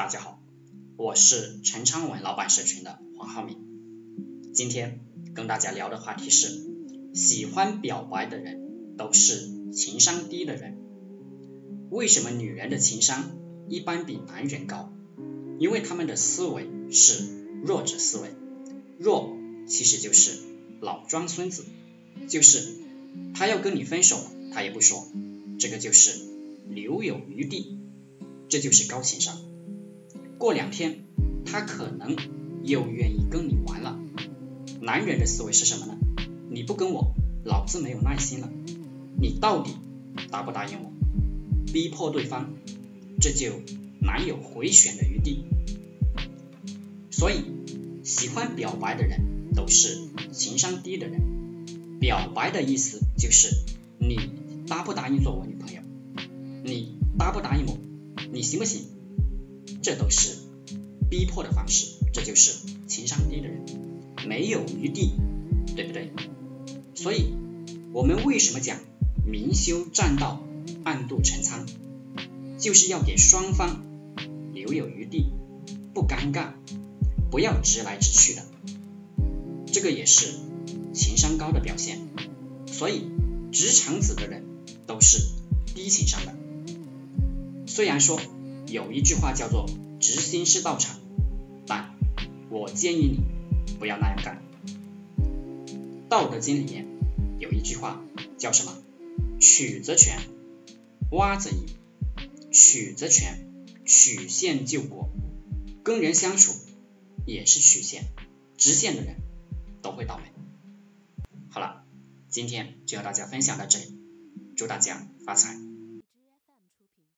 大家好，我是陈昌文老板社群的黄浩明。今天跟大家聊的话题是：喜欢表白的人都是情商低的人。为什么女人的情商一般比男人高？因为他们的思维是弱者思维。弱其实就是老装孙子，就是他要跟你分手，他也不说，这个就是留有余地，这就是高情商。过两天，他可能又愿意跟你玩了。男人的思维是什么呢？你不跟我，老子没有耐心了。你到底答不答应我？逼迫对方，这就难有回旋的余地。所以，喜欢表白的人都是情商低的人。表白的意思就是你答不答应做我女朋友？你答不答应我？你行不行？这都是逼迫的方式，这就是情商低的人，没有余地，对不对？所以，我们为什么讲明修栈道，暗度陈仓，就是要给双方留有余地，不尴尬，不要直来直去的，这个也是情商高的表现。所以，直肠子的人都是低情商的。虽然说。有一句话叫做“直心是道场”，但我建议你不要那样干。《道德经》里面有一句话叫什么？“曲则全，挖则移；曲则全，曲线救国。”跟人相处也是曲线，直线的人都会倒霉。好了，今天就和大家分享到这里，祝大家发财。